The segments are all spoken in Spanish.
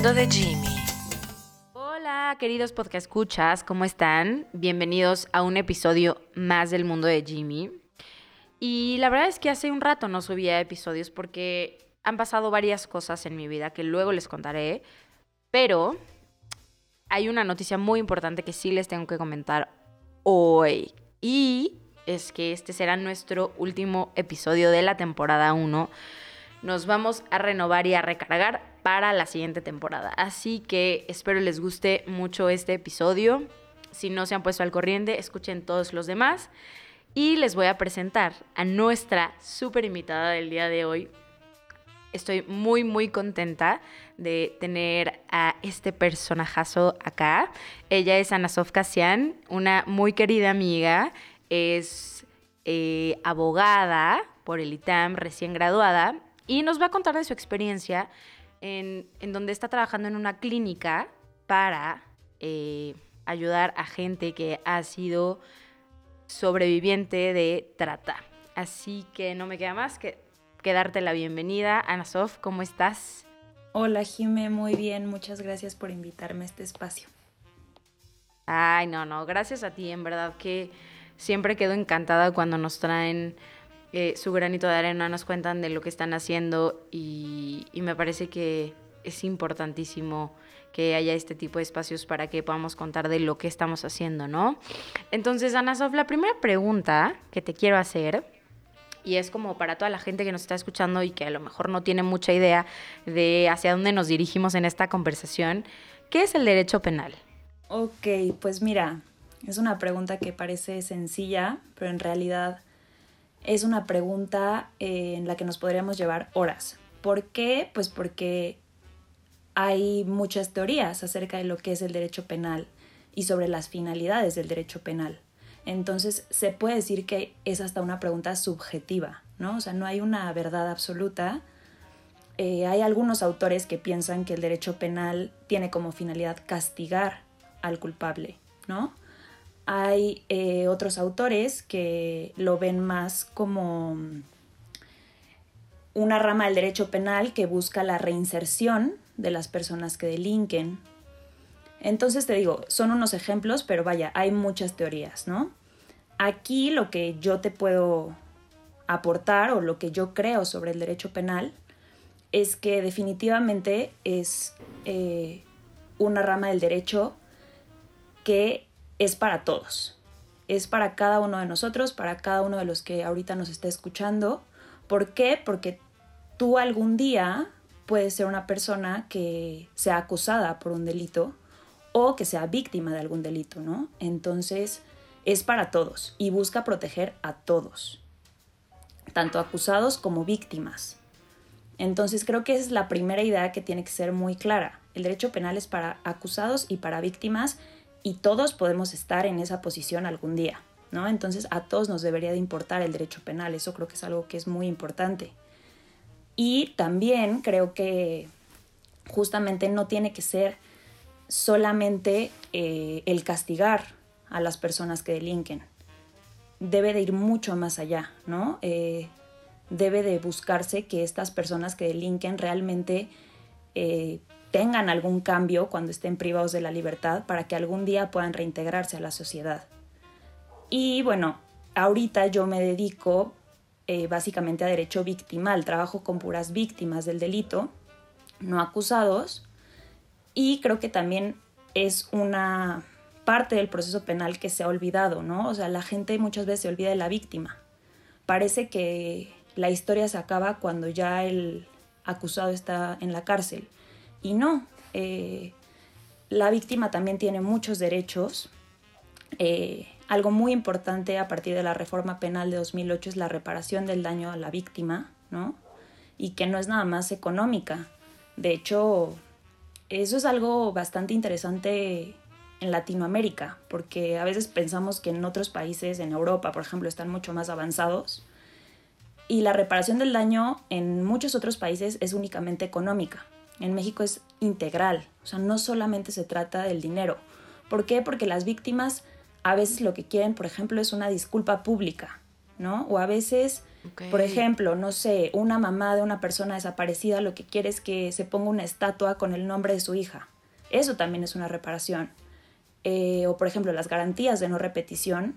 de Jimmy. Hola, queridos podcast escuchas, ¿cómo están? Bienvenidos a un episodio más del mundo de Jimmy. Y la verdad es que hace un rato no subía episodios porque han pasado varias cosas en mi vida que luego les contaré, pero hay una noticia muy importante que sí les tengo que comentar hoy. Y es que este será nuestro último episodio de la temporada 1. Nos vamos a renovar y a recargar para la siguiente temporada. Así que espero les guste mucho este episodio. Si no se han puesto al corriente, escuchen todos los demás. Y les voy a presentar a nuestra súper invitada del día de hoy. Estoy muy, muy contenta de tener a este personajazo acá. Ella es Ana Sof una muy querida amiga. Es eh, abogada por el ITAM, recién graduada, y nos va a contar de su experiencia en, donde está trabajando en una clínica para eh, ayudar a gente que ha sido sobreviviente de trata. Así que no me queda más que, que darte la bienvenida. Ana Sof, ¿cómo estás? Hola Jime, muy bien, muchas gracias por invitarme a este espacio. Ay, no, no, gracias a ti, en verdad que siempre quedo encantada cuando nos traen eh, su granito de arena, nos cuentan de lo que están haciendo y, me parece que es importantísimo que haya este tipo de espacios para que podamos contar de lo que estamos haciendo, ¿no? Entonces, Ana Sof, la primera pregunta que te quiero hacer, y es como para toda la gente que nos está escuchando y que a lo mejor no tiene mucha idea de hacia dónde nos dirigimos en esta conversación, ¿qué es el derecho penal? Ok, pues mira, es una pregunta que parece sencilla, pero en realidad es una pregunta eh, en la que nos podríamos llevar horas. ¿Por qué? Pues porque hay muchas teorías acerca de lo que es el derecho penal y sobre las finalidades del derecho penal. Entonces se puede decir que es hasta una pregunta subjetiva, ¿no? O sea, no hay una verdad absoluta. Eh, hay algunos autores que piensan que el derecho penal tiene como finalidad castigar al culpable, ¿no? Hay eh, otros autores que lo ven más como una rama del derecho penal que busca la reinserción de las personas que delinquen. Entonces te digo, son unos ejemplos, pero vaya, hay muchas teorías, ¿no? Aquí lo que yo te puedo aportar o lo que yo creo sobre el derecho penal es que definitivamente es eh, una rama del derecho que es para todos. Es para cada uno de nosotros, para cada uno de los que ahorita nos está escuchando. ¿Por qué? Porque tú algún día puedes ser una persona que sea acusada por un delito o que sea víctima de algún delito, ¿no? Entonces, es para todos y busca proteger a todos, tanto acusados como víctimas. Entonces, creo que es la primera idea que tiene que ser muy clara. El derecho penal es para acusados y para víctimas y todos podemos estar en esa posición algún día, ¿no? Entonces a todos nos debería de importar el derecho penal, eso creo que es algo que es muy importante. Y también creo que justamente no tiene que ser solamente eh, el castigar a las personas que delinquen. Debe de ir mucho más allá, ¿no? Eh, debe de buscarse que estas personas que delinquen realmente eh, tengan algún cambio cuando estén privados de la libertad para que algún día puedan reintegrarse a la sociedad. Y bueno, ahorita yo me dedico eh, básicamente a derecho victimal, trabajo con puras víctimas del delito, no acusados, y creo que también es una parte del proceso penal que se ha olvidado, ¿no? O sea, la gente muchas veces se olvida de la víctima. Parece que la historia se acaba cuando ya el acusado está en la cárcel y no, eh, la víctima también tiene muchos derechos. Eh, algo muy importante a partir de la reforma penal de 2008 es la reparación del daño a la víctima, ¿no? Y que no es nada más económica. De hecho, eso es algo bastante interesante en Latinoamérica, porque a veces pensamos que en otros países, en Europa, por ejemplo, están mucho más avanzados. Y la reparación del daño en muchos otros países es únicamente económica en México es integral, o sea, no solamente se trata del dinero. ¿Por qué? Porque las víctimas a veces lo que quieren, por ejemplo, es una disculpa pública, ¿no? O a veces, por ejemplo, no sé, una mamá de una persona desaparecida lo que quiere es que se ponga una estatua con el nombre de su hija. Eso también es una reparación. Eh, o por ejemplo, las garantías de no repetición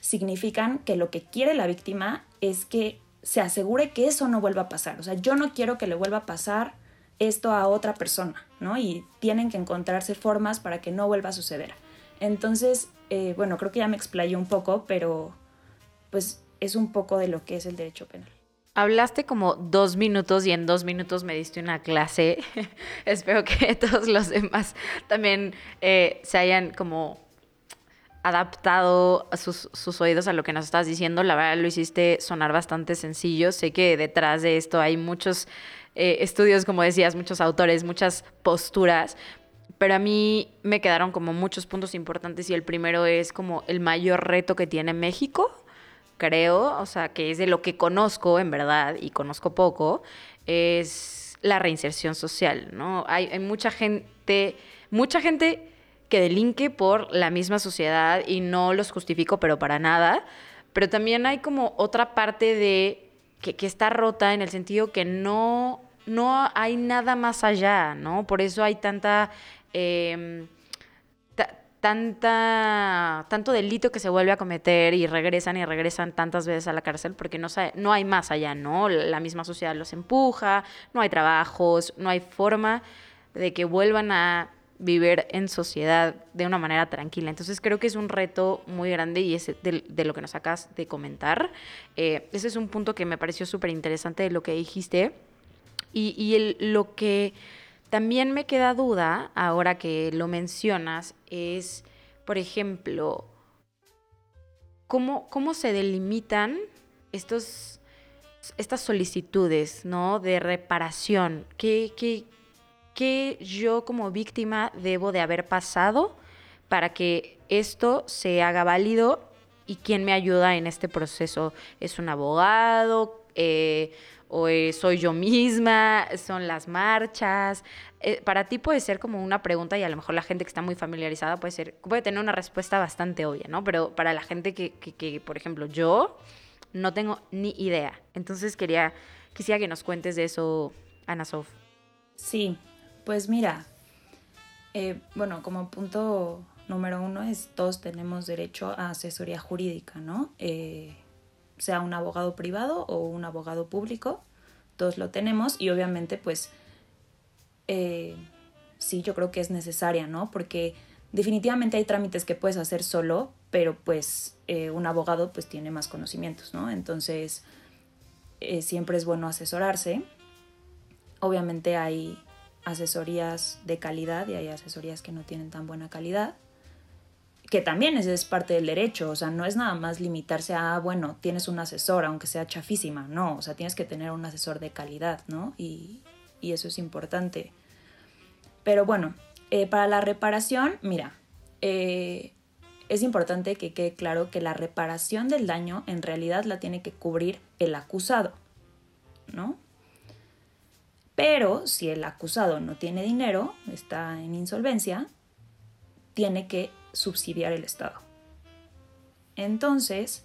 significan que lo que quiere la víctima es que se asegure que eso no vuelva a pasar. O sea, yo no quiero que le vuelva a pasar esto a otra persona, ¿no? Y tienen que encontrarse formas para que no vuelva a suceder. Entonces, eh, bueno, creo que ya me explayé un poco, pero pues es un poco de lo que es el derecho penal. Hablaste como dos minutos y en dos minutos me diste una clase. Espero que todos los demás también eh, se hayan como adaptado sus, sus, oídos a lo que nos estás diciendo. La verdad lo hiciste sonar bastante sencillo. Sé que detrás de esto hay muchos eh, estudios, como decías, muchos autores, muchas posturas. Pero a mí me quedaron como muchos puntos importantes y el primero es como el mayor reto que tiene México creo, o sea, que es de lo que conozco en verdad y conozco poco, es la reinserción social, ¿no? Hay, mucha gente, mucha gente que delinque por la misma sociedad y no los justifico, pero para nada, pero también hay como otra parte de que, que está rota en el sentido que no, no hay nada más allá, ¿no? Por eso hay tanta... Em, tanta, tanto delito que se vuelve a cometer y regresan y regresan tantas veces a la cárcel porque no, no hay más allá, ¿no? La misma sociedad los empuja, no hay trabajos, no hay forma de que vuelvan a vivir en sociedad de una manera tranquila. Entonces creo que es un reto muy grande y es de, lo que nos acabas de comentar. Eh, ese es un punto que me pareció súper interesante de lo que dijiste. Y, lo que también me queda duda, ahora que lo mencionas, es, por ejemplo, cómo, cómo se delimitan estos, estas solicitudes ¿no? de reparación. ¿Qué, qué, qué yo como víctima debo de haber pasado para que esto se haga válido y quién me ayuda en este proceso? ¿Es un abogado? Eh, o eh, soy yo misma, son las marchas. Eh, para ti puede ser como una pregunta y a lo mejor la gente que está muy familiarizada puede, ser, puede tener una respuesta bastante obvia, ¿no? Pero para la gente que, que, por ejemplo, yo no tengo ni idea. Entonces quería, quisiera que nos cuentes de eso, Ana Sof. Sí, pues mira, eh, bueno, como punto número uno es todos tenemos derecho a asesoría jurídica, ¿no? Sea un abogado privado o un abogado público, todos lo tenemos y obviamente pues eh, sí, yo creo que es necesaria, ¿no? Porque definitivamente hay trámites que puedes hacer solo, pero pues eh, un abogado pues tiene más conocimientos, ¿no? Entonces eh, siempre es bueno asesorarse. Obviamente hay asesorías de calidad y hay asesorías que no tienen tan buena calidad que también es, parte del derecho, o sea, no es nada más limitarse a, ah, bueno, tienes un asesor, aunque sea chafísima, no, o sea, tienes que tener un asesor de calidad, ¿no? Y, eso es importante. Pero bueno, eh, para la reparación, mira, eh, es importante que quede claro que la reparación del daño en realidad la tiene que cubrir el acusado, ¿no? Pero si el acusado no tiene dinero, está en insolvencia, tiene que subsidiar el Estado. Entonces,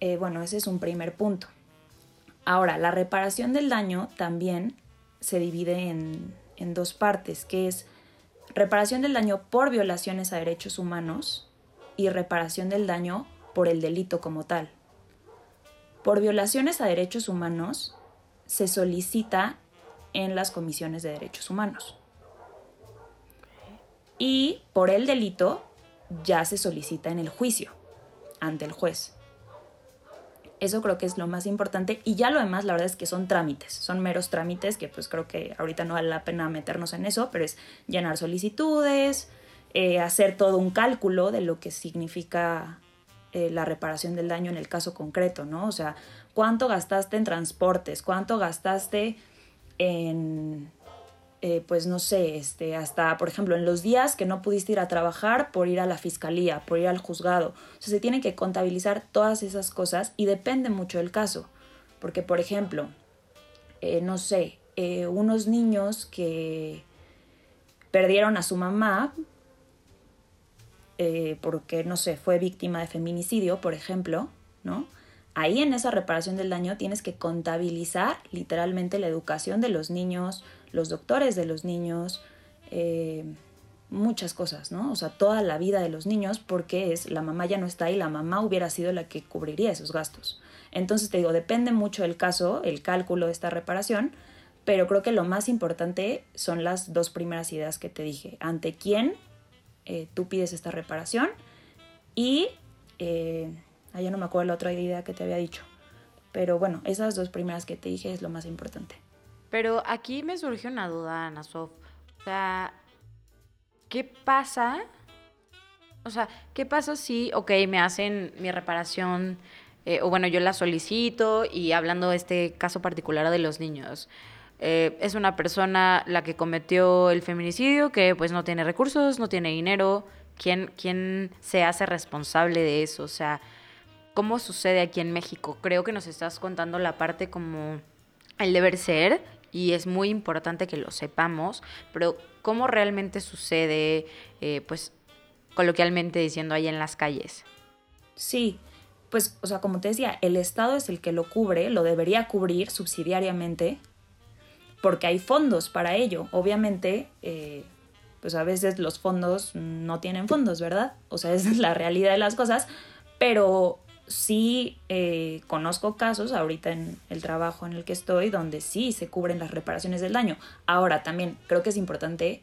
eh, bueno, ese es un primer punto. Ahora, la reparación del daño también se divide en, en dos partes, que es reparación del daño por violaciones a derechos humanos y reparación del daño por el delito como tal. Por violaciones a derechos humanos se solicita en las comisiones de derechos humanos. Y por el delito ya se solicita en el juicio ante el juez. Eso creo que es lo más importante y ya lo demás la verdad es que son trámites, son meros trámites que pues creo que ahorita no vale la pena meternos en eso, pero es llenar solicitudes, eh, hacer todo un cálculo de lo que significa eh, la reparación del daño en el caso concreto, ¿no? O sea, cuánto gastaste en transportes, cuánto gastaste en eh, pues no sé, este, hasta, por ejemplo, en los días que no pudiste ir a trabajar por ir a la fiscalía, por ir al juzgado. O sea, se tienen que contabilizar todas esas cosas y depende mucho del caso. Porque, por ejemplo, eh, no sé, eh, unos niños que perdieron a su mamá porque, no sé, fue víctima de feminicidio, por ejemplo, ¿no? ahí en esa reparación del daño tienes que contabilizar literalmente la educación de los niños, los doctores de los niños, eh, muchas cosas, ¿no? O sea, toda la vida de los niños porque es la mamá ya no está y la mamá hubiera sido la que cubriría esos gastos. Entonces te digo, depende mucho del caso, el cálculo de esta reparación, pero creo que lo más importante son las dos primeras ideas que te dije. ¿Ante quién eh, tú pides esta reparación? Y... Eh, ah, ya no me acuerdo la otra idea que te había dicho. Pero bueno, esas dos primeras que te dije es lo más importante. Pero aquí me surgió una duda, Ana Sof. O sea, ¿qué pasa? O sea, ¿qué pasa si, ok, me hacen mi reparación, eh, o bueno, yo la solicito y hablando de este caso particular de los niños, eh, es una persona la que cometió el feminicidio, que pues no tiene recursos, no tiene dinero, ¿quién, quién se hace responsable de eso? O sea, ¿cómo sucede aquí en México? Creo que nos estás contando la parte como el deber ser y es muy importante que lo sepamos, pero cómo realmente sucede, eh, pues coloquialmente diciendo ahí en las calles. Sí, pues, o sea, como te decía, el Estado es el que lo cubre, lo debería cubrir subsidiariamente, porque hay fondos para ello. Obviamente, eh, pues a veces los fondos no tienen fondos, ¿verdad? O sea, esa es la realidad de las cosas, pero sí eh, conozco casos ahorita en el trabajo en el que estoy donde sí se cubren las reparaciones del daño. Ahora también creo que es importante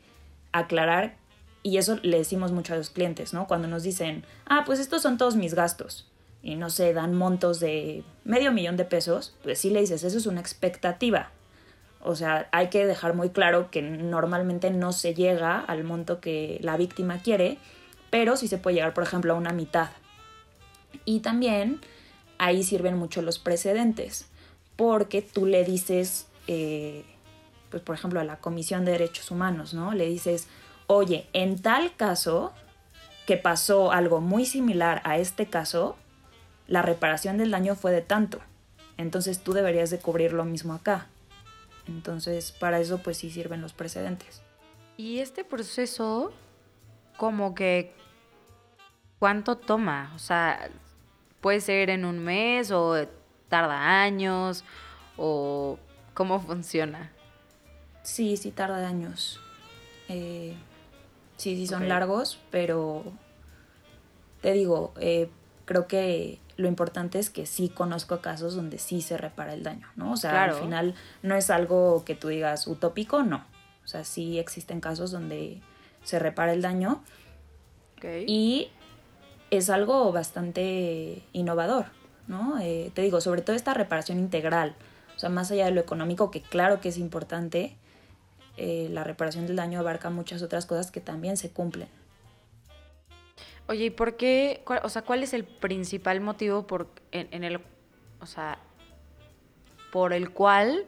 aclarar, y eso le decimos mucho a los clientes, ¿no? Cuando nos dicen, ah, pues estos son todos mis gastos, y no sé, dan montos de medio millón de pesos, pues sí le dices, eso es una expectativa. O sea, hay que dejar muy claro que normalmente no se llega al monto que la víctima quiere, pero sí se puede llegar, por ejemplo, a una mitad y también ahí sirven mucho los precedentes, porque tú le dices, eh, pues por ejemplo a la Comisión de Derechos Humanos, ¿no? Le dices, oye, en tal caso que pasó algo muy similar a este caso, la reparación del daño fue de tanto. Entonces tú deberías de cubrir lo mismo acá. Entonces, para eso pues sí sirven los precedentes. Y este proceso, como que, ¿cuánto toma? O sea, puede ser en un mes o tarda años o cómo funciona. Sí, sí tarda años. Eh, sí, sí son largos, pero te digo, eh, creo que lo importante es que sí conozco casos donde sí se repara el daño, ¿no? O sea, al final no es algo que tú digas utópico, no. O sea, sí existen casos donde se repara el daño. Y es algo bastante innovador, ¿no? Eh, te digo, sobre todo esta reparación integral, o sea, más allá de lo económico, que claro que es importante, eh, la reparación del daño abarca muchas otras cosas que también se cumplen. Oye, ¿y por qué, o sea, cuál es el principal motivo por, en, el, o sea, por el cual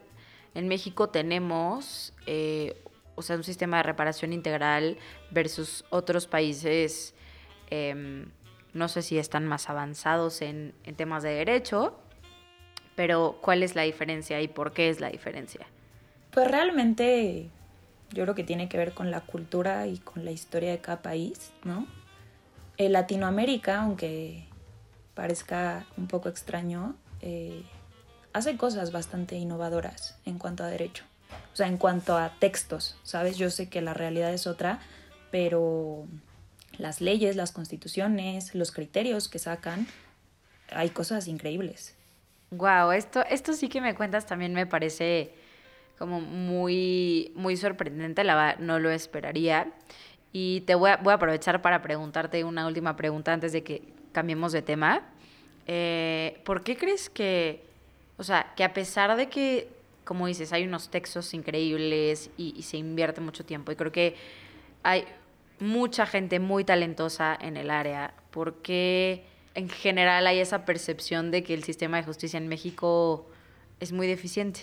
en México tenemos, eh, o sea, un sistema de reparación integral versus otros países em, no sé si están más avanzados en, temas de derecho, pero ¿cuál es la diferencia y por qué es la diferencia? Pues realmente yo creo que tiene que ver con la cultura y con la historia de cada país, ¿no? En Latinoamérica, aunque parezca un poco extraño, eh, hace cosas bastante innovadoras en cuanto a derecho. O sea, en cuanto a textos, ¿sabes? Yo sé que la realidad es otra, pero las leyes, las constituciones, los criterios que sacan, hay cosas increíbles. Wow, esto, esto sí que me cuentas también me parece como muy, muy sorprendente, la no lo esperaría. Y te voy a, voy a aprovechar para preguntarte una última pregunta antes de que cambiemos de tema. Eh, ¿Por qué crees que, o sea, que a pesar de que, como dices, hay unos textos increíbles y se invierte mucho tiempo, y creo que hay mucha gente muy talentosa en el área, porque en general hay esa percepción de que el sistema de justicia en México es muy deficiente.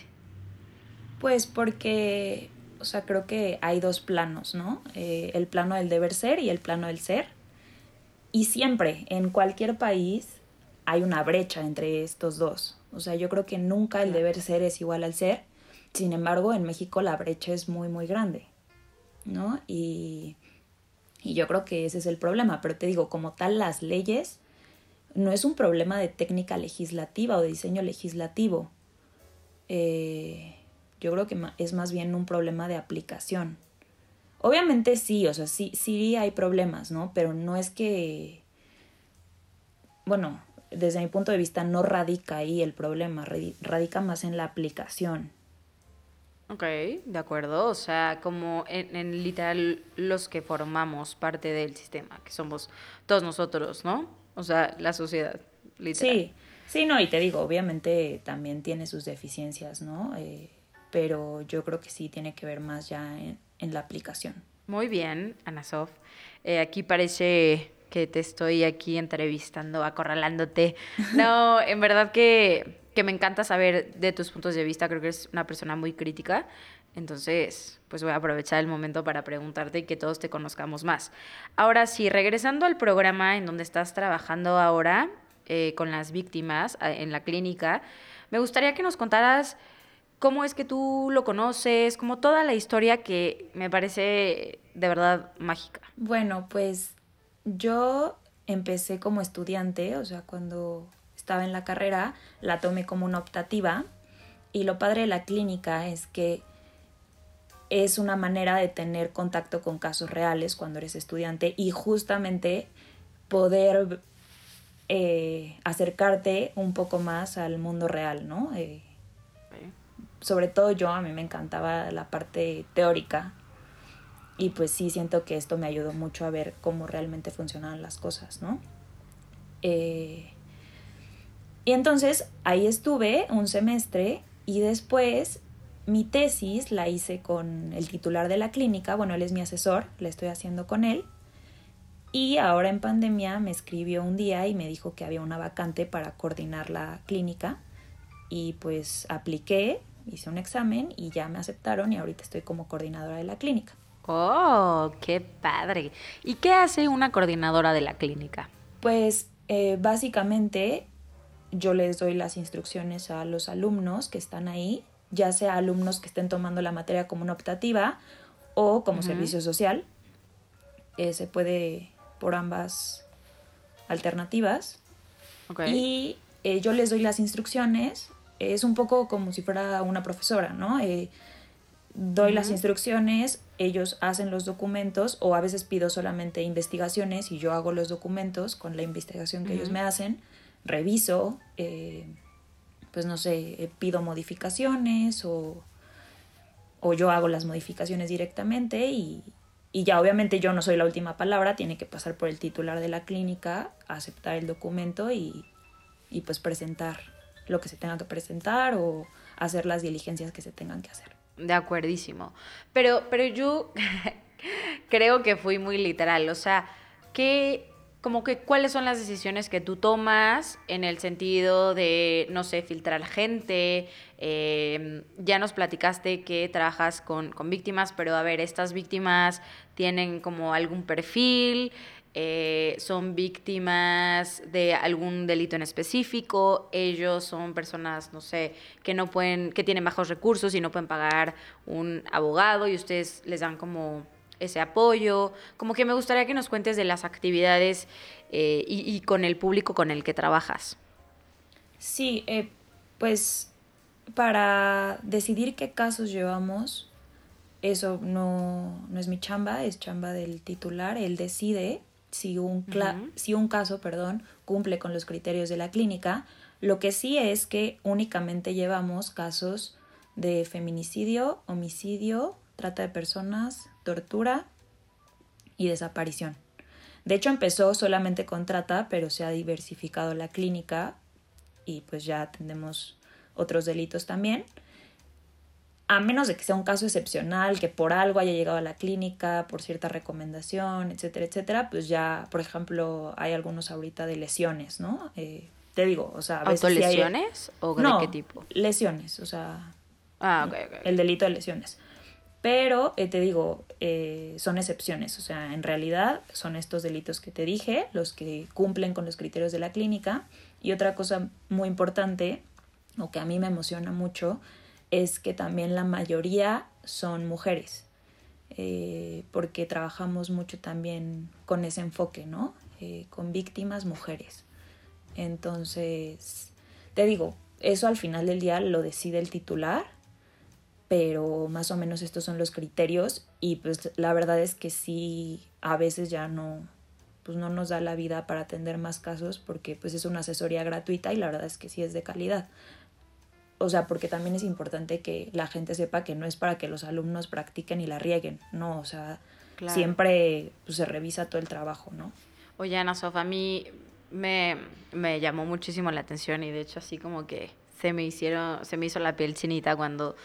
Pues porque, o sea, creo que hay dos planos, ¿no? Eh, el plano del deber ser y el plano del ser. Y siempre, en cualquier país, hay una brecha entre estos dos. O sea, yo creo que nunca el deber ser es igual al ser. Sin embargo, en México la brecha es muy, muy grande, ¿no? Y y yo creo que ese es el problema, pero te digo, como tal las leyes no es un problema de técnica legislativa o de diseño legislativo. Eh, yo creo que es más bien un problema de aplicación. Obviamente sí, o sea, sí, sí hay problemas, ¿no? Pero no es que, bueno, desde mi punto de vista no radica ahí el problema, radica más en la aplicación. Ok, de acuerdo. O sea, como en, literal los que formamos parte del sistema, que somos todos nosotros, ¿no? O sea, la sociedad, literal. Sí, sí, no, y te digo, obviamente también tiene sus deficiencias, ¿no? Eh, pero yo creo que sí tiene que ver más ya en, la aplicación. Muy bien, Ana Sof. Eh, aquí parece que te estoy aquí entrevistando, acorralándote. No, en verdad que que me encanta saber de tus puntos de vista. Creo que eres una persona muy crítica. Entonces, pues voy a aprovechar el momento para preguntarte y que todos te conozcamos más. Ahora sí, regresando al programa en donde estás trabajando ahora eh, con las víctimas en la clínica, me gustaría que nos contaras cómo es que tú lo conoces, como toda la historia que me parece de verdad mágica. Bueno, pues yo empecé como estudiante, o sea, cuando estaba en la carrera, la tomé como una optativa. Y lo padre de la clínica es que es una manera de tener contacto con casos reales cuando eres estudiante y justamente poder eh, acercarte un poco más al mundo real, ¿no? Eh, sobre todo yo, a mí me encantaba la parte teórica y pues sí siento que esto me ayudó mucho a ver cómo realmente funcionaban las cosas, ¿no? Eh, y entonces ahí estuve un semestre y después mi tesis la hice con el titular de la clínica, bueno, él es mi asesor, la estoy haciendo con él. Y ahora en pandemia me escribió un día y me dijo que había una vacante para coordinar la clínica. Y pues apliqué, hice un examen y ya me aceptaron y ahorita estoy como coordinadora de la clínica. ¡Oh, qué padre! ¿Y qué hace una coordinadora de la clínica? Pues eh, básicamente yo les doy las instrucciones a los alumnos que están ahí, ya sea alumnos que estén tomando la materia como una optativa o como servicio social. Eh, se puede por ambas alternativas. Y eh, yo les doy las instrucciones. Es un poco como si fuera una profesora, ¿no? Doy las instrucciones, ellos hacen los documentos o a veces pido solamente investigaciones y yo hago los documentos con la investigación que ellos me hacen reviso, eh, pues no sé, eh, pido modificaciones o, o, yo hago las modificaciones directamente y, y, ya obviamente yo no soy la última palabra, tiene que pasar por el titular de la clínica, aceptar el documento y, y pues presentar lo que se tenga que presentar o hacer las diligencias que se tengan que hacer. De acuerdísimo. Pero, pero yo creo que fui muy literal. O sea, ¿qué, como que cuáles son las decisiones que tú tomas en el sentido de, no sé, filtrar gente. Em, ya nos platicaste que trabajas con, víctimas, pero a ver, estas víctimas tienen como algún perfil, eh, son víctimas de algún delito en específico, ellos son personas, no sé, que no pueden, que tienen bajos recursos y no pueden pagar un abogado y ustedes les dan como ese apoyo. Como que me gustaría que nos cuentes de las actividades eh, y, con el público con el que trabajas. Sí, eh, pues para decidir qué casos llevamos, eso no, no, es mi chamba, es chamba del titular. Él decide si un, si un caso perdón, cumple con los criterios de la clínica. Lo que sí es que únicamente llevamos casos de feminicidio, homicidio, trata de personas, tortura y desaparición. De hecho empezó solamente con trata, pero se ha diversificado la clínica y pues ya atendemos otros delitos también. A menos de que sea un caso excepcional, que por algo haya llegado a la clínica, por cierta recomendación, etcétera, etcétera, pues ya, por ejemplo, hay algunos ahorita de lesiones, ¿no? Eh, te digo, o sea, a veces ¿Autolesiones o de qué tipo? Lesiones, o sea, ah, el delito de lesiones. Pero eh, te digo, eh, son excepciones, o sea, en realidad son estos delitos que te dije, los que cumplen con los criterios de la clínica. Y otra cosa muy importante, o que a mí me emociona mucho, es que también la mayoría son mujeres, eh, porque trabajamos mucho también con ese enfoque, ¿no? con víctimas mujeres. Entonces, te digo, eso al final del día lo decide el titular, pero más o menos estos son los criterios y pues la verdad es que sí, a veces ya no, pues no nos da la vida para atender más casos porque pues es una asesoría gratuita y la verdad es que sí es de calidad. O sea, porque también es importante que la gente sepa que no es para que los alumnos practiquen y la rieguen, no, o sea, siempre pues, se revisa todo el trabajo, ¿no? Oye, Ana Sofa, a mí me, me llamó muchísimo la atención y de hecho así como que se me hicieron, se me hizo la piel chinita cuando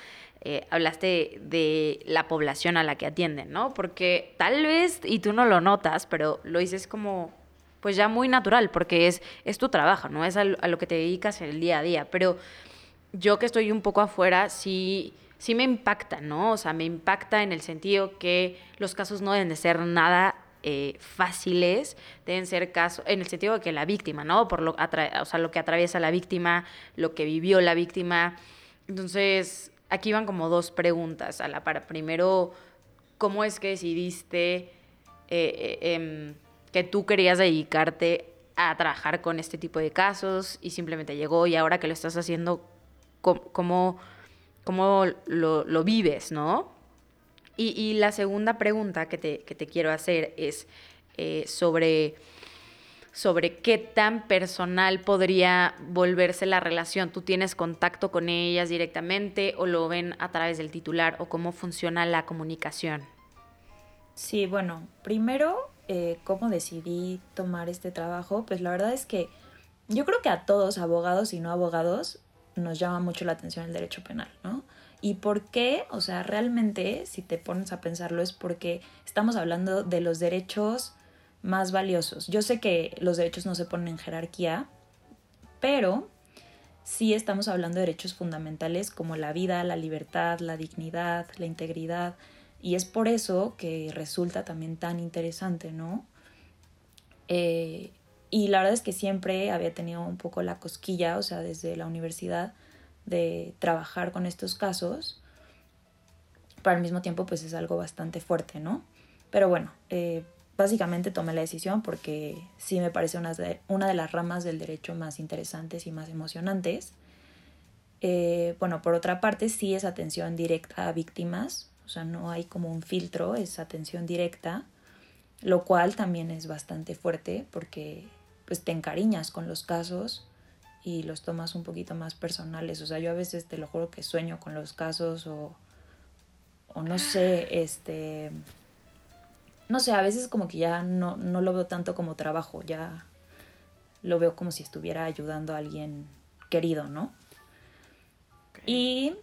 eh, hablaste de la población a la que atienden, ¿no? Porque tal vez, y tú no lo notas, pero lo dices como, pues ya muy natural, porque es, es tu trabajo, ¿no? Es a, lo que te dedicas en el día a día. Pero yo que estoy un poco afuera, sí, sí me impacta, ¿no? O sea, me impacta en el sentido que los casos no deben de ser nada eh, fáciles, deben ser casos, en el sentido de que la víctima, ¿no? Por lo, o sea, lo que atraviesa la víctima, lo que vivió la víctima. Entonces, aquí van como dos preguntas a la para. Primero, ¿cómo es que decidiste eh, eh, em, que tú querías dedicarte a trabajar con este tipo de casos y simplemente llegó y ahora que lo estás haciendo, ¿cómo, cómo lo, vives, no? Y, la segunda pregunta que te, que te quiero hacer es eh, sobre sobre qué tan personal podría volverse la relación. ¿Tú tienes contacto con ellas directamente o lo ven a través del titular o cómo funciona la comunicación? Sí, bueno, primero, eh, ¿cómo decidí tomar este trabajo? Pues la verdad es que yo creo que a todos, abogados y no abogados, nos llama mucho la atención el derecho penal, ¿no? ¿Y por qué? O sea, realmente, si te pones a pensarlo, es porque estamos hablando de los derechos más valiosos. Yo sé que los derechos no se ponen en jerarquía, pero sí estamos hablando de derechos fundamentales como la vida, la libertad, la dignidad, la integridad, y es por eso que resulta también tan interesante, ¿no? Eh, y la verdad es que siempre había tenido un poco la cosquilla, o sea, desde la universidad, de trabajar con estos casos, pero al mismo tiempo pues es algo bastante fuerte, ¿no? Pero bueno, eh, básicamente tomé la decisión porque sí me parece una de, una de las ramas del derecho más interesantes y más emocionantes. Eh, bueno, por otra parte, sí es atención directa a víctimas, o sea, no hay como un filtro, es atención directa, lo cual también es bastante fuerte porque pues te encariñas con los casos y los tomas un poquito más personales. O sea, yo a veces te lo juro que sueño con los casos o, o no sé, este no sé, a veces como que ya no, no lo veo tanto como trabajo, ya lo veo como si estuviera ayudando a alguien querido, ¿no? Y...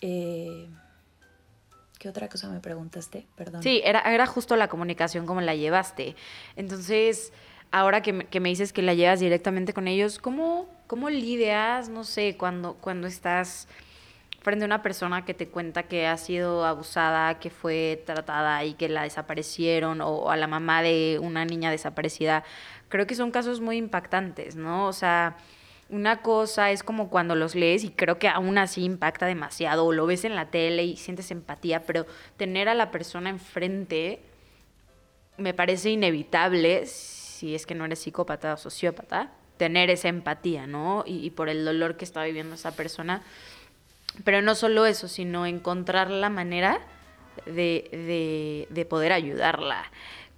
Eh, ¿Qué otra cosa me preguntaste? Perdón. Sí, era, era justo la comunicación, cómo la llevaste. Entonces, ahora que me, que me dices que la llevas directamente con ellos, ¿cómo, cómo lidias, no sé, cuando, cuando estás frente a una persona que te cuenta que ha sido abusada, que fue tratada y que la desaparecieron, o a la mamá de una niña desaparecida, creo que son casos muy impactantes, ¿no? O sea, una cosa es como cuando los lees y creo que aún así impacta demasiado, o lo ves en la tele y sientes empatía, pero tener a la persona enfrente me parece inevitable, si es que no eres psicópata o sociópata, tener esa empatía, ¿no? Y, por el dolor que está viviendo esa persona pero no solo eso, sino encontrar la manera de, de, poder ayudarla.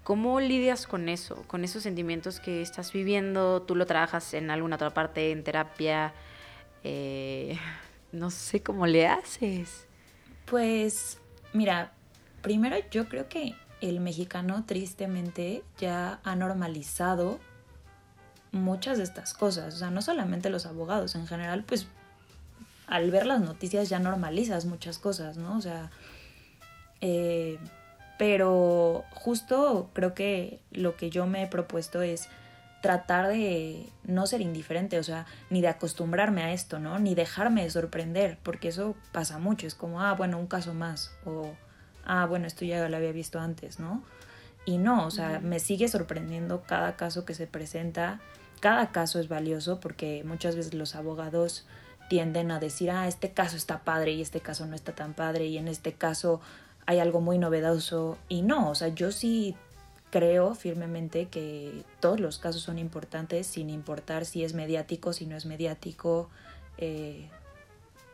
¿Cómo lidias con eso, con esos sentimientos que estás viviendo? ¿Tú lo trabajas en alguna otra parte, en terapia? Eh, no sé cómo le haces. Pues, mira, primero yo creo que el mexicano tristemente ya ha normalizado muchas de estas cosas. O sea, no solamente los abogados, en general, pues al ver las noticias ya normalizas muchas cosas, ¿no? O sea, eh, pero justo creo que lo que yo me he propuesto es tratar de no ser indiferente, o sea, ni de acostumbrarme a esto, ¿no? Ni dejarme sorprender, porque eso pasa mucho, es como, ah, bueno, un caso más, o, ah, bueno, esto ya lo había visto antes, ¿no? Y no, o sea, me sigue sorprendiendo cada caso que se presenta, cada caso es valioso porque muchas veces los abogados tienden a decir, ah, este caso está padre y este caso no está tan padre y en este caso hay algo muy novedoso y no, o sea, yo sí creo firmemente que todos los casos son importantes sin importar si es mediático, si no es mediático. Eh,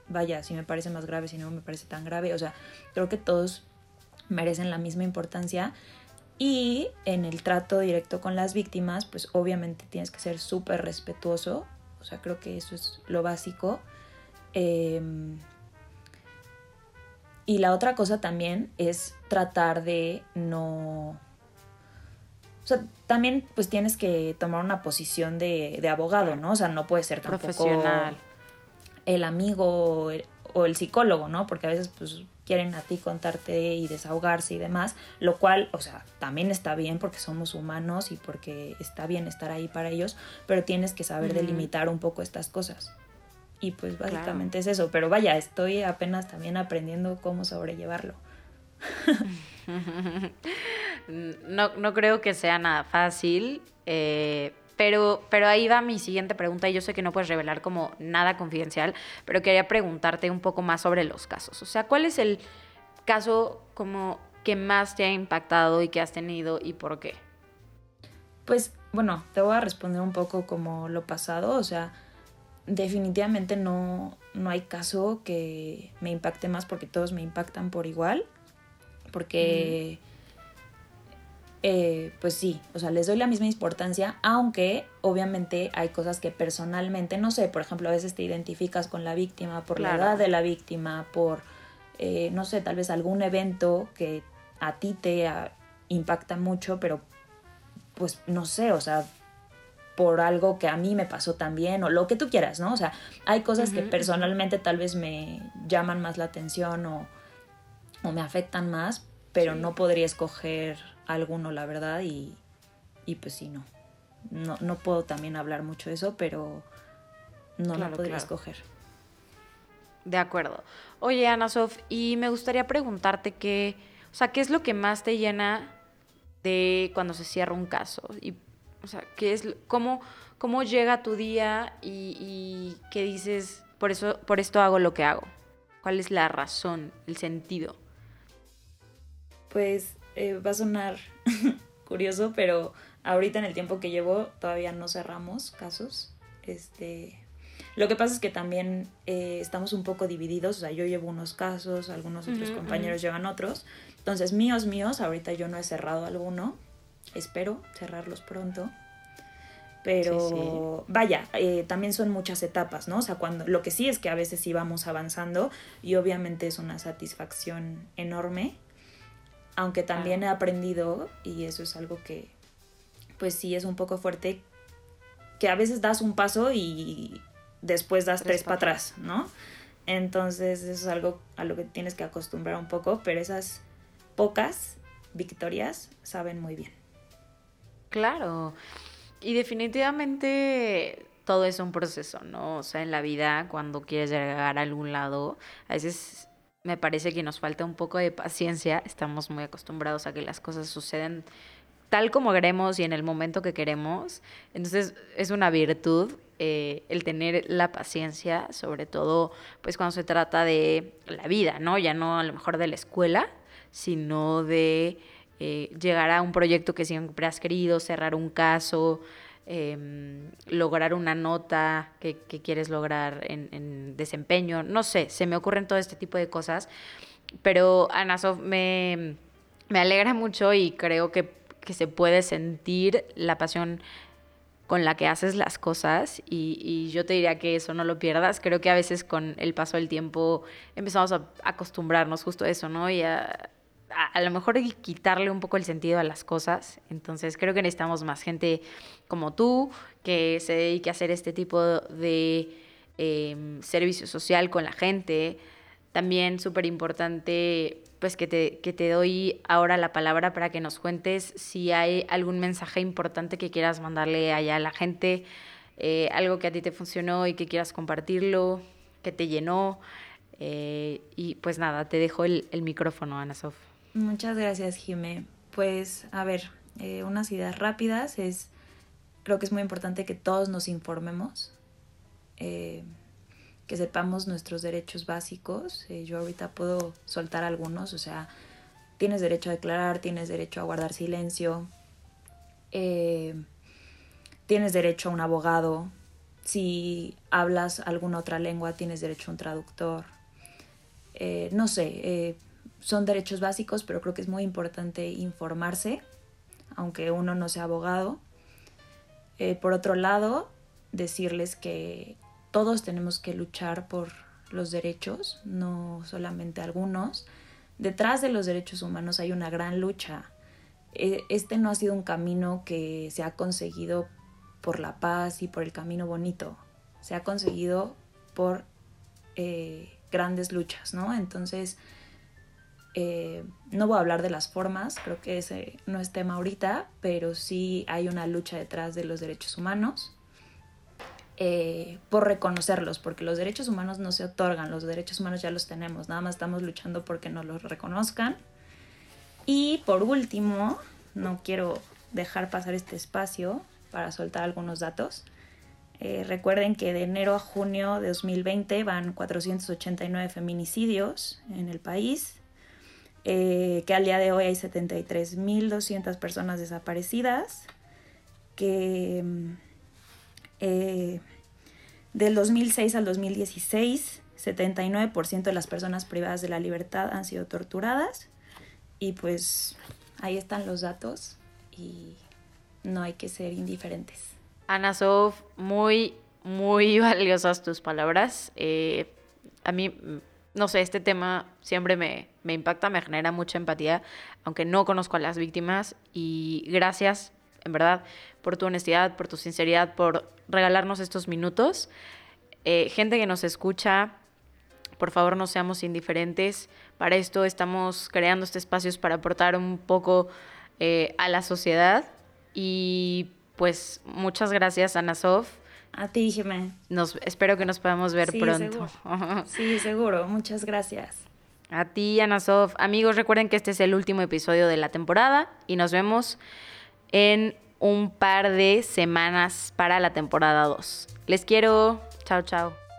vaya, si me parece más grave, si no me parece tan grave. O sea, creo que todos merecen la misma importancia. Y en el trato directo con las víctimas, pues obviamente tienes que ser súper respetuoso. O sea, creo que eso es lo básico. Em, y la otra cosa también es tratar de no o sea, también pues tienes que tomar una posición de, abogado, ¿no? O sea, no puede ser tampoco Profesional. el amigo o el, psicólogo, ¿no? Porque a veces pues quieren a ti contarte y desahogarse y demás, lo cual, o sea, también está bien porque somos humanos y porque está bien estar ahí para ellos, pero tienes que saber delimitar un poco estas cosas. Y pues básicamente es eso, pero vaya, estoy apenas también aprendiendo cómo sobrellevarlo. no, no creo que sea nada fácil, eh, pero, pero ahí va mi siguiente pregunta y yo sé que no puedes revelar como nada confidencial, pero quería preguntarte un poco más sobre los casos. O sea, ¿cuál es el caso como que más te ha impactado y que has tenido y por qué? Pues bueno, te voy a responder un poco como lo pasado, o sea, definitivamente no, no hay caso que me impacte más porque todos me impactan por igual porque, eh, pues sí, o sea, les doy la misma importancia, aunque obviamente hay cosas que personalmente, no sé, por ejemplo, a veces te identificas con la víctima por la edad de la víctima, por, eh, no sé, tal vez algún evento que a ti te impacta mucho, pero pues no sé, o sea, por algo que a mí me pasó también o lo que tú quieras, ¿no? O sea, hay cosas que personalmente tal vez me llaman más la atención o o me afectan más, pero no podría escoger alguno, la verdad, y, y pues sí, no. no. No puedo también hablar mucho de eso, pero no lo podría escoger. De acuerdo. Oye, Ana Sof, y me gustaría preguntarte qué, o sea, ¿qué es lo que más te llena de cuando se cierra un caso? Y, o sea, ¿qué es, cómo, cómo llega tu día y, y qué dices, por, eso, por esto hago lo que hago? ¿Cuál es la razón, el sentido? pues eh, va a sonar curioso, pero ahorita en el tiempo que llevo todavía no cerramos casos. Este, lo que pasa es que también eh, estamos un poco divididos, o sea, yo llevo unos casos, algunos otros compañeros llevan otros. Entonces, míos, míos, ahorita yo no he cerrado alguno, espero cerrarlos pronto. Pero vaya, eh, también son muchas etapas, ¿no? O sea, cuando lo que sí es que a veces sí vamos avanzando y obviamente es una satisfacción enorme aunque también he aprendido, y eso es algo que pues sí es un poco fuerte, que a veces das un paso y después das tres, para atrás, ¿no? Entonces eso es algo a lo que tienes que acostumbrar un poco, pero esas pocas victorias saben muy bien. Claro, y definitivamente todo es un proceso, ¿no? O sea, en la vida, cuando quieres llegar a algún lado, a veces me parece que nos falta un poco de paciencia. Estamos muy acostumbrados a que las cosas suceden tal como queremos y en el momento que queremos. Entonces es una virtud eh, el tener la paciencia, sobre todo pues cuando se trata de la vida, ¿no? Ya no a lo mejor de la escuela, sino de eh, llegar a un proyecto que siempre has querido, cerrar un caso, Em, lograr una nota que, quieres lograr en, desempeño, no sé, se me ocurren todo este tipo de cosas, pero Anasov me, me alegra mucho y creo que, se puede sentir la pasión con la que haces las cosas y, yo te diría que eso no lo pierdas. Creo que a veces con el paso del tiempo empezamos a acostumbrarnos justo a eso, ¿no? Y a, a, lo mejor quitarle un poco el sentido a las cosas. Entonces creo que necesitamos más gente como tú que se dedique a hacer este tipo de em, servicio social con la gente. También súper importante, pues que te, que te doy ahora la palabra para que nos cuentes si hay algún mensaje importante que quieras mandarle allá a la gente, eh, algo que a ti te funcionó y que quieras compartirlo, que te llenó. Eh, y pues nada, te dejo el, el micrófono, Ana Sof. Muchas gracias, Jimé. Pues, a ver, eh, unas ideas rápidas es, creo que es muy importante que todos nos informemos, eh, que sepamos nuestros derechos básicos. Eh, yo ahorita puedo soltar algunos, o sea, tienes derecho a declarar, tienes derecho a guardar silencio, eh, tienes derecho a un abogado, si hablas alguna otra lengua tienes derecho a un traductor. No sé, son derechos básicos, pero creo que es muy importante informarse, aunque uno no sea abogado. por otro lado, decirles que todos tenemos que luchar por los derechos, no solamente algunos. Detrás de los derechos humanos hay una gran lucha. E, este no ha sido un camino que se ha conseguido por la paz y por el camino bonito. Se ha conseguido por eh, grandes luchas, ¿no? Entonces, eh, no voy a hablar de las formas, creo que ese no es tema ahorita, pero sí hay una lucha detrás de los derechos humanos eh, por reconocerlos, porque los derechos humanos no se otorgan, los derechos humanos ya los tenemos, nada más estamos luchando porque nos los reconozcan. Y por último, no quiero dejar pasar este espacio para soltar algunos datos. Eh, recuerden que de enero a junio de 2020 van 489 feminicidios en el país, eh, que al día de hoy hay 73.200 personas desaparecidas, que eh, del 2006 al 2016, 79% de las personas privadas de la libertad han sido torturadas. Y pues ahí están los datos y no hay que ser indiferentes. Ana Sof, muy, muy valiosas tus palabras. Eh, a mí, no sé, este tema siempre me, me impacta, me genera mucha empatía, aunque no conozco a las víctimas. Y gracias en verdad, por tu honestidad, por tu sinceridad, por regalarnos estos minutos. Eh, gente que nos escucha, por favor no seamos indiferentes. Para esto estamos creando estos espacios para aportar un poco eh, a la sociedad. Y pues muchas gracias, Ana Sof. A ti, Jimé. Nos, espero que nos podamos ver pronto. sí, seguro. Muchas gracias. A ti, Ana Sof. Amigos, recuerden que este es el último episodio de la temporada y nos vemos en un par de semanas para la temporada 2. Les quiero. Chao, chao.